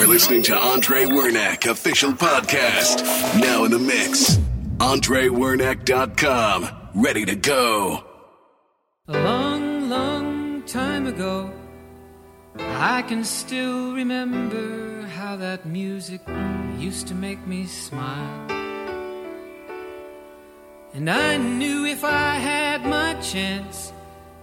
Are listening to Andre Wernack official podcast. Now in the mix. AndreWernack.com. Ready to go. A long, long time ago, I can still remember how that music used to make me smile. And I knew if I had my chance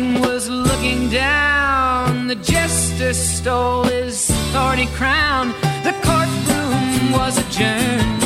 King was looking down, the jester stole his thorny crown. The courtroom was adjourned.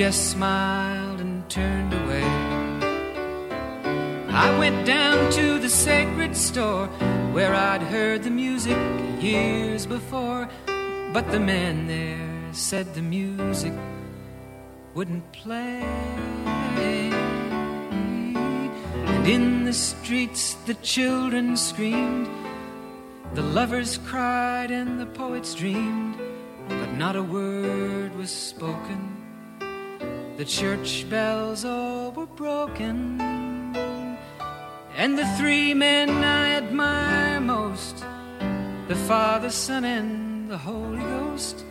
Just smiled and turned away. I went down to the sacred store where I'd heard the music years before. But the man there said the music wouldn't play. And in the streets the children screamed, the lovers cried, and the poets dreamed. But not a word was spoken. The church bells all were broken. And the three men I admire most the Father, Son, and the Holy Ghost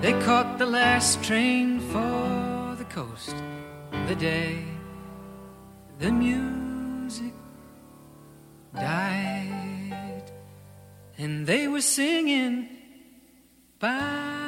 they caught the last train for the coast the day the music died. And they were singing, Bye,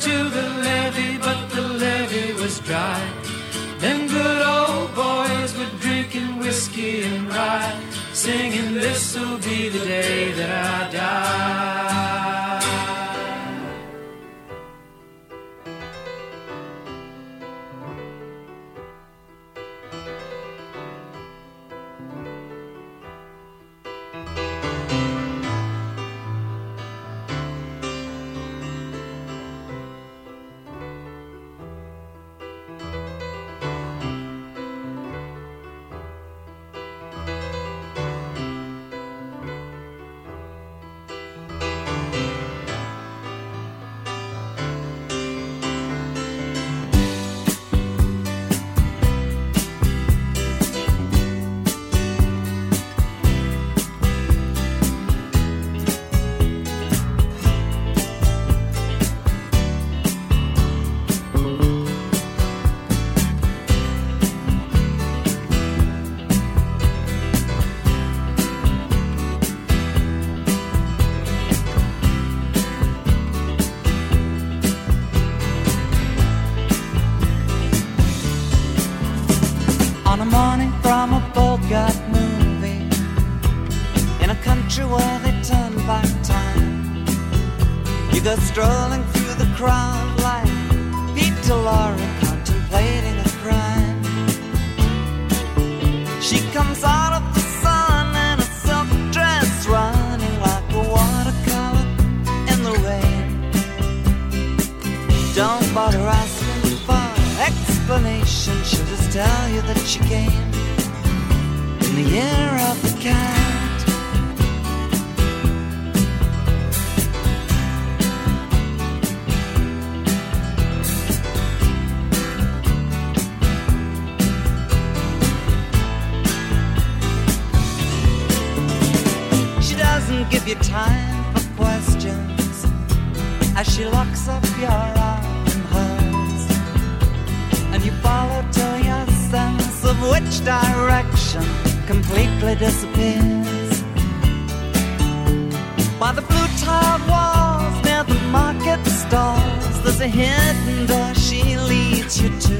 singing, This'll be the day that I die. Strolling there's a hidden door she leads you to.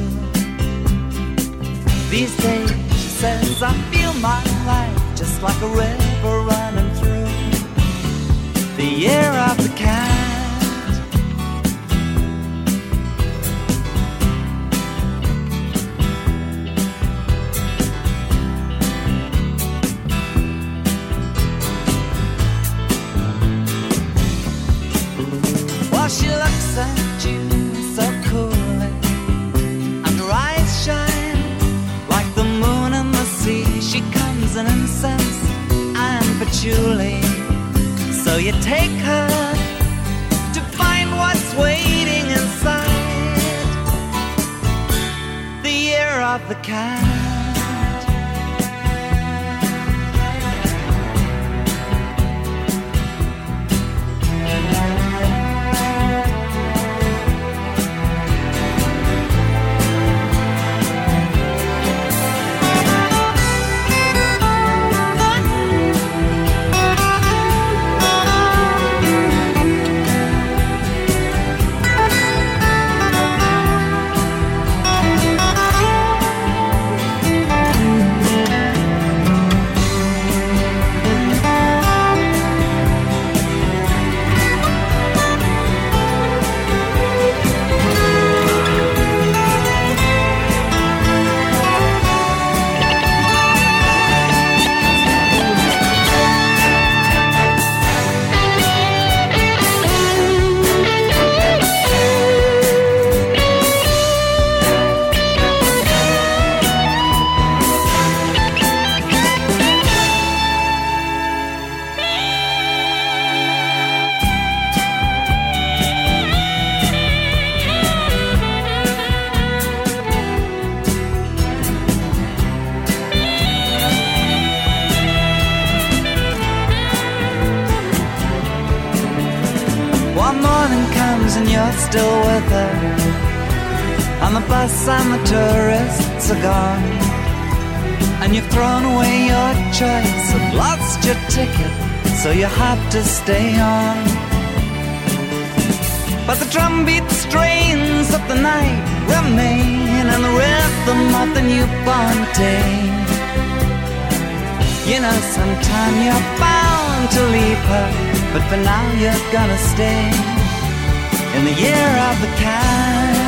These days, she says, I feel my life just like a river running through the year of the cat. take her You know, sometime you're bound to leave her, but for now you're gonna stay in the year of the cat.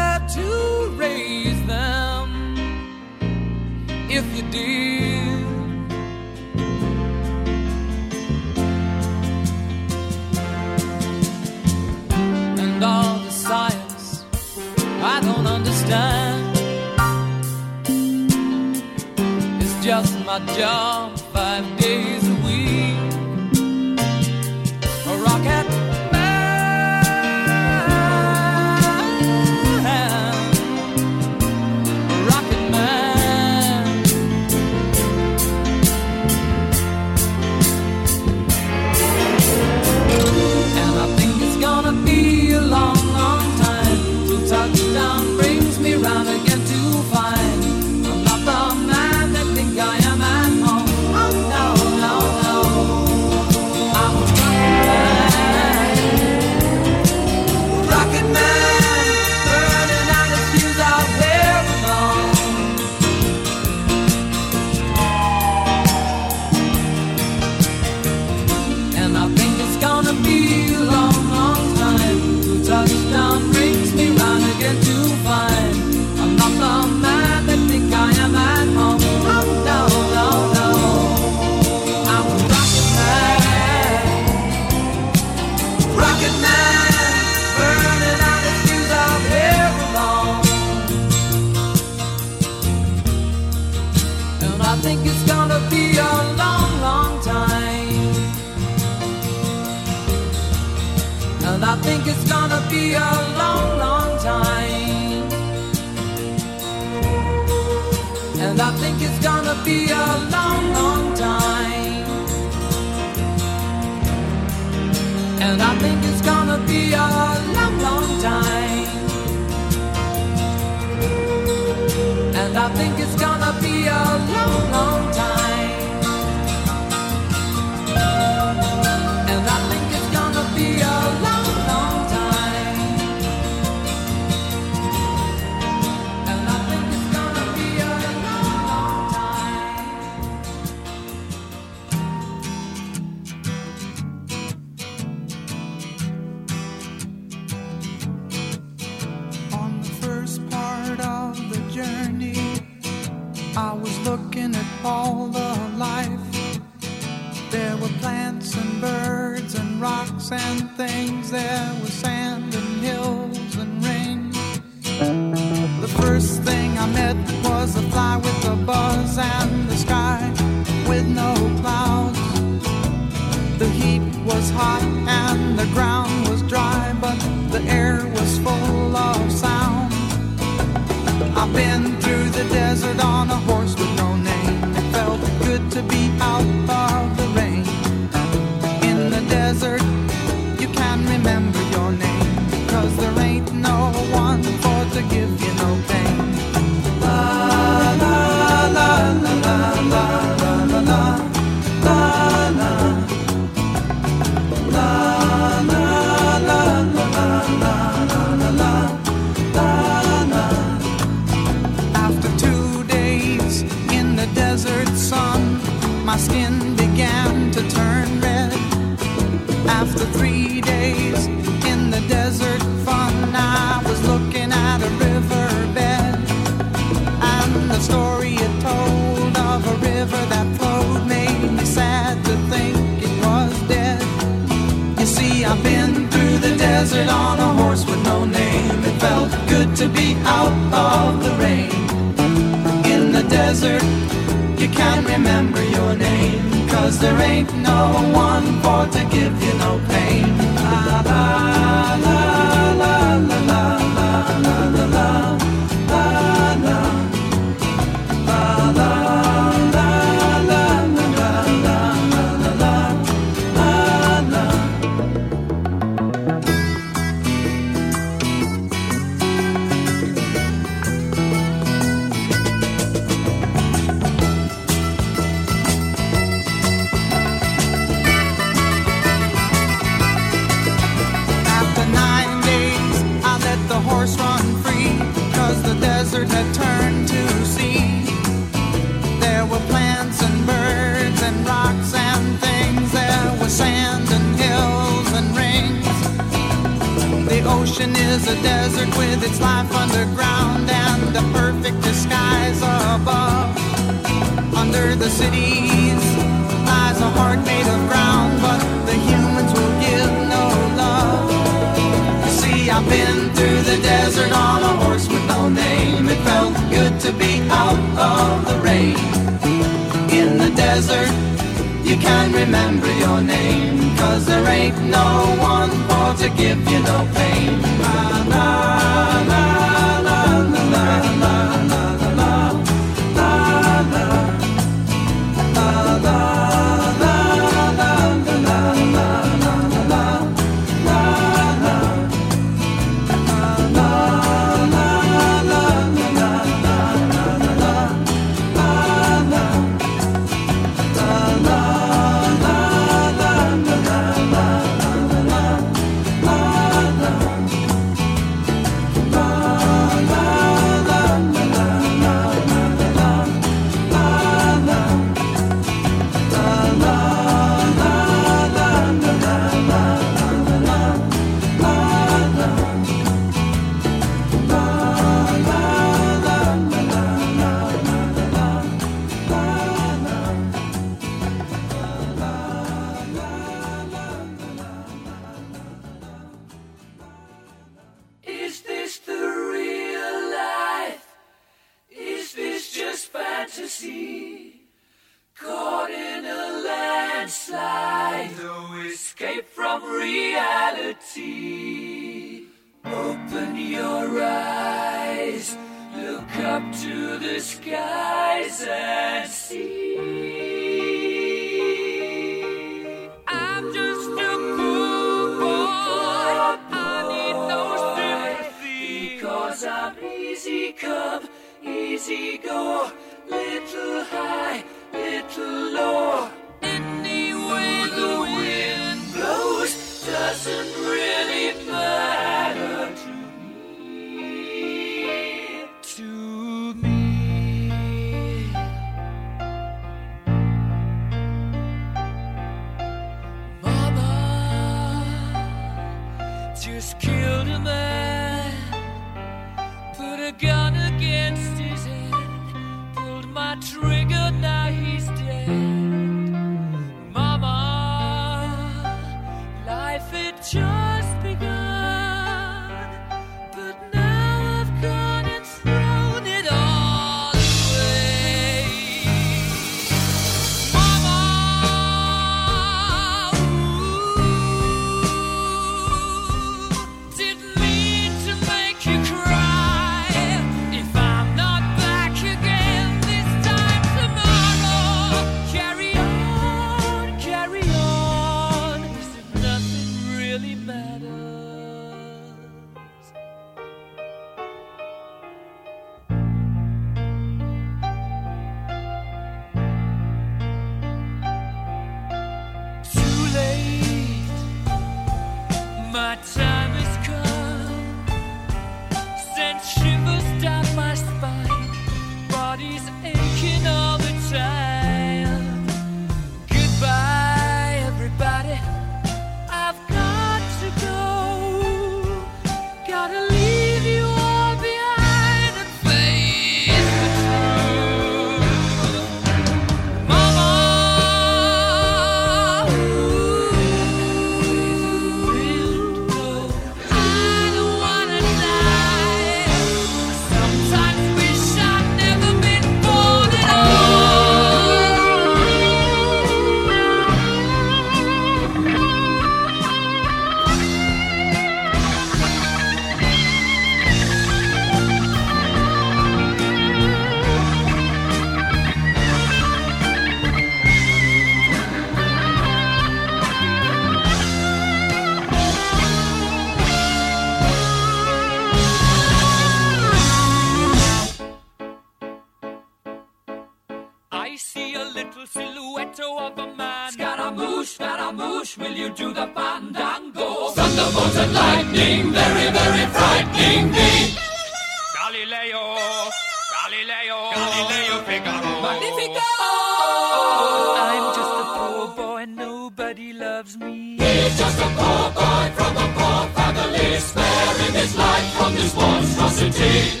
this monstrosity.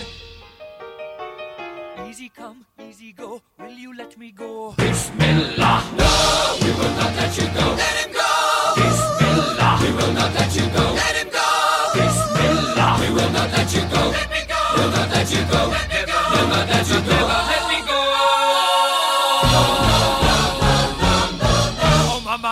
Easy come, easy go, will you let me go? Bismillah, no, we will not let you go. Let him go! Bismillah, we will not let you go. Let him go! Bismillah, we will not let you go. Let me go! We'll not let you go. Let me go! We'll not let you go.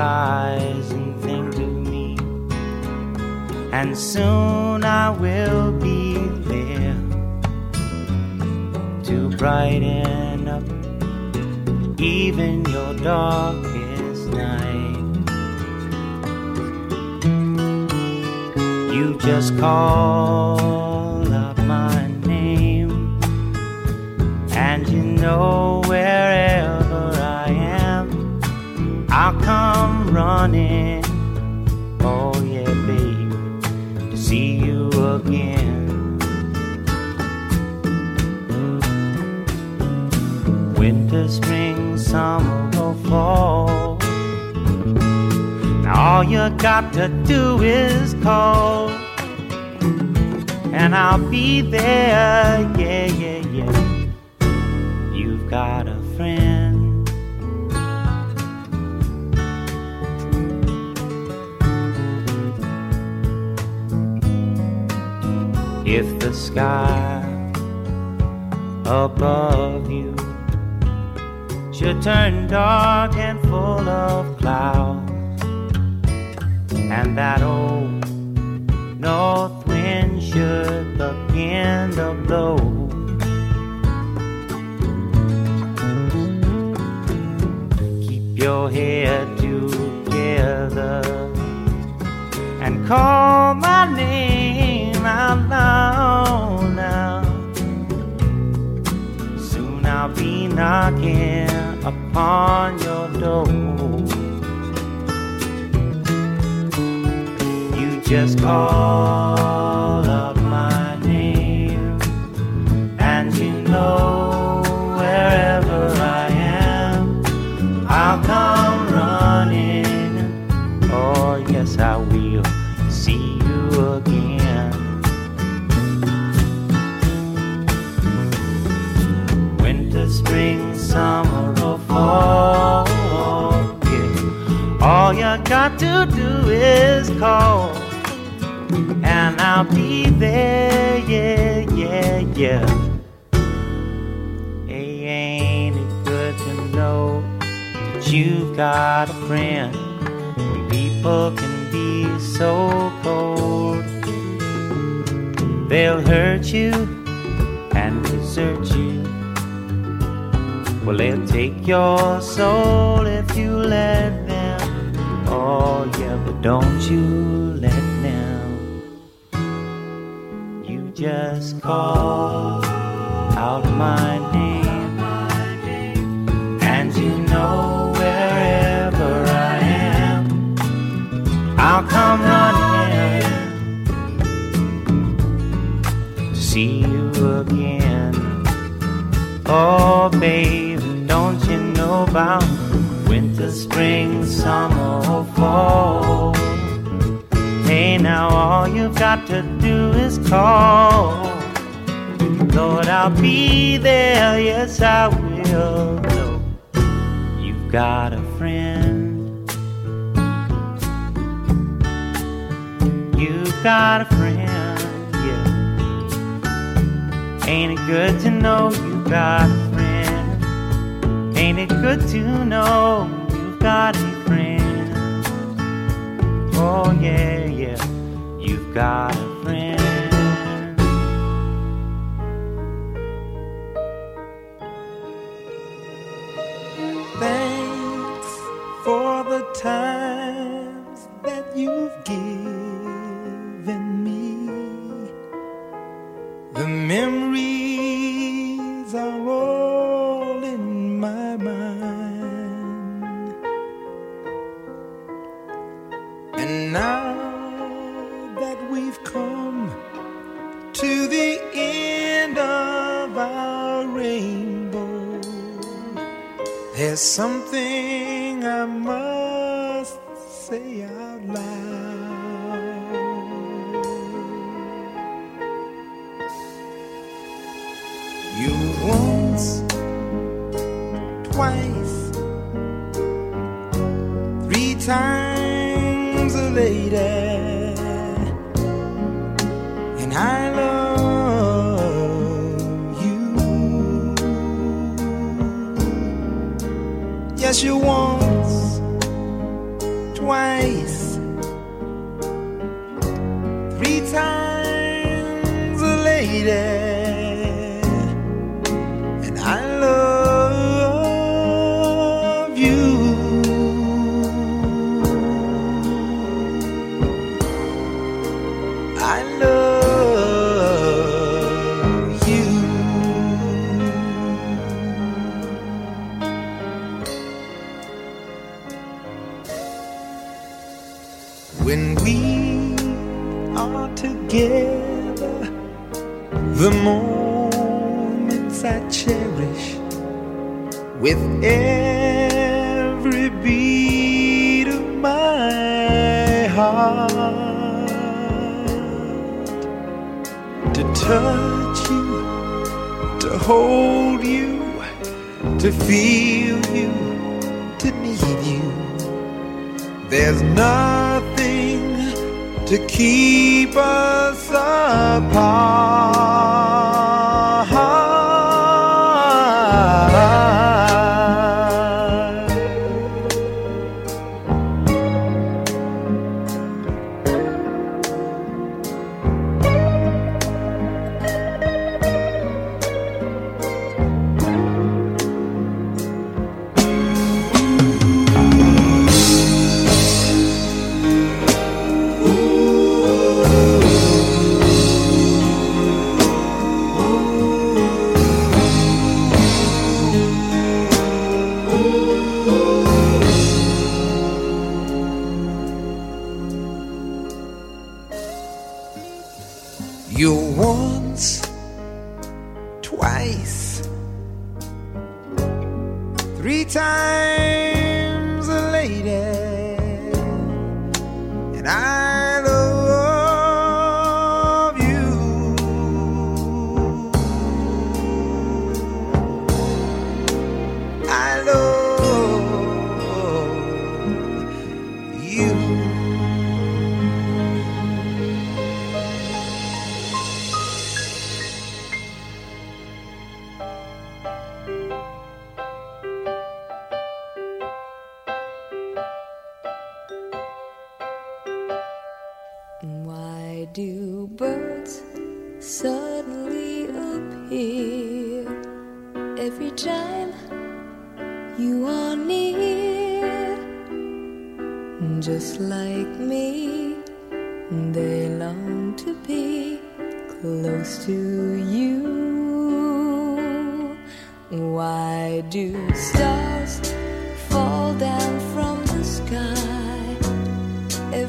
And think of me, and soon I will be there to brighten up even your darkest night. You just call out my name, and you know where. I'll come running. Oh, yeah, baby, to see you again. winter, spring, summer, or fall. Now all you got to do is call, and I'll be there. Yeah, yeah, yeah. You've got If the sky above you should turn dark and full of clouds, and that old north wind should begin to blow. Keep your head together and call my name out loud now. Soon I'll be knocking upon your door. You just call out my name, and you know got to do is call, and I'll be there. Yeah, yeah, yeah. Hey, ain't it good to know that you've got a friend? People can be so cold, they'll hurt you and desert you. Well, they'll take your soul if you let. Oh, yeah, but don't you let them. You just call out my name, and you know wherever I am, I'll come running to see you again. Oh, baby, don't you know about spring, summer, or fall? Hey, now all you've got to do is call. Lord, I'll be there, yes, I will. You've got a friend. You've got a friend, yeah. Ain't it good to know you've got a friend? Ain't it good to know got a friend? Oh, yeah, yeah, you've got Love.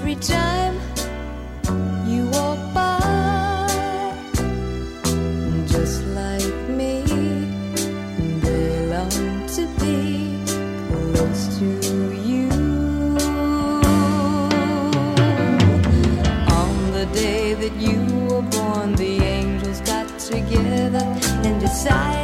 every time you walk by. Just like me, they long to be close to you. On the day that you were born, the angels got together and decided.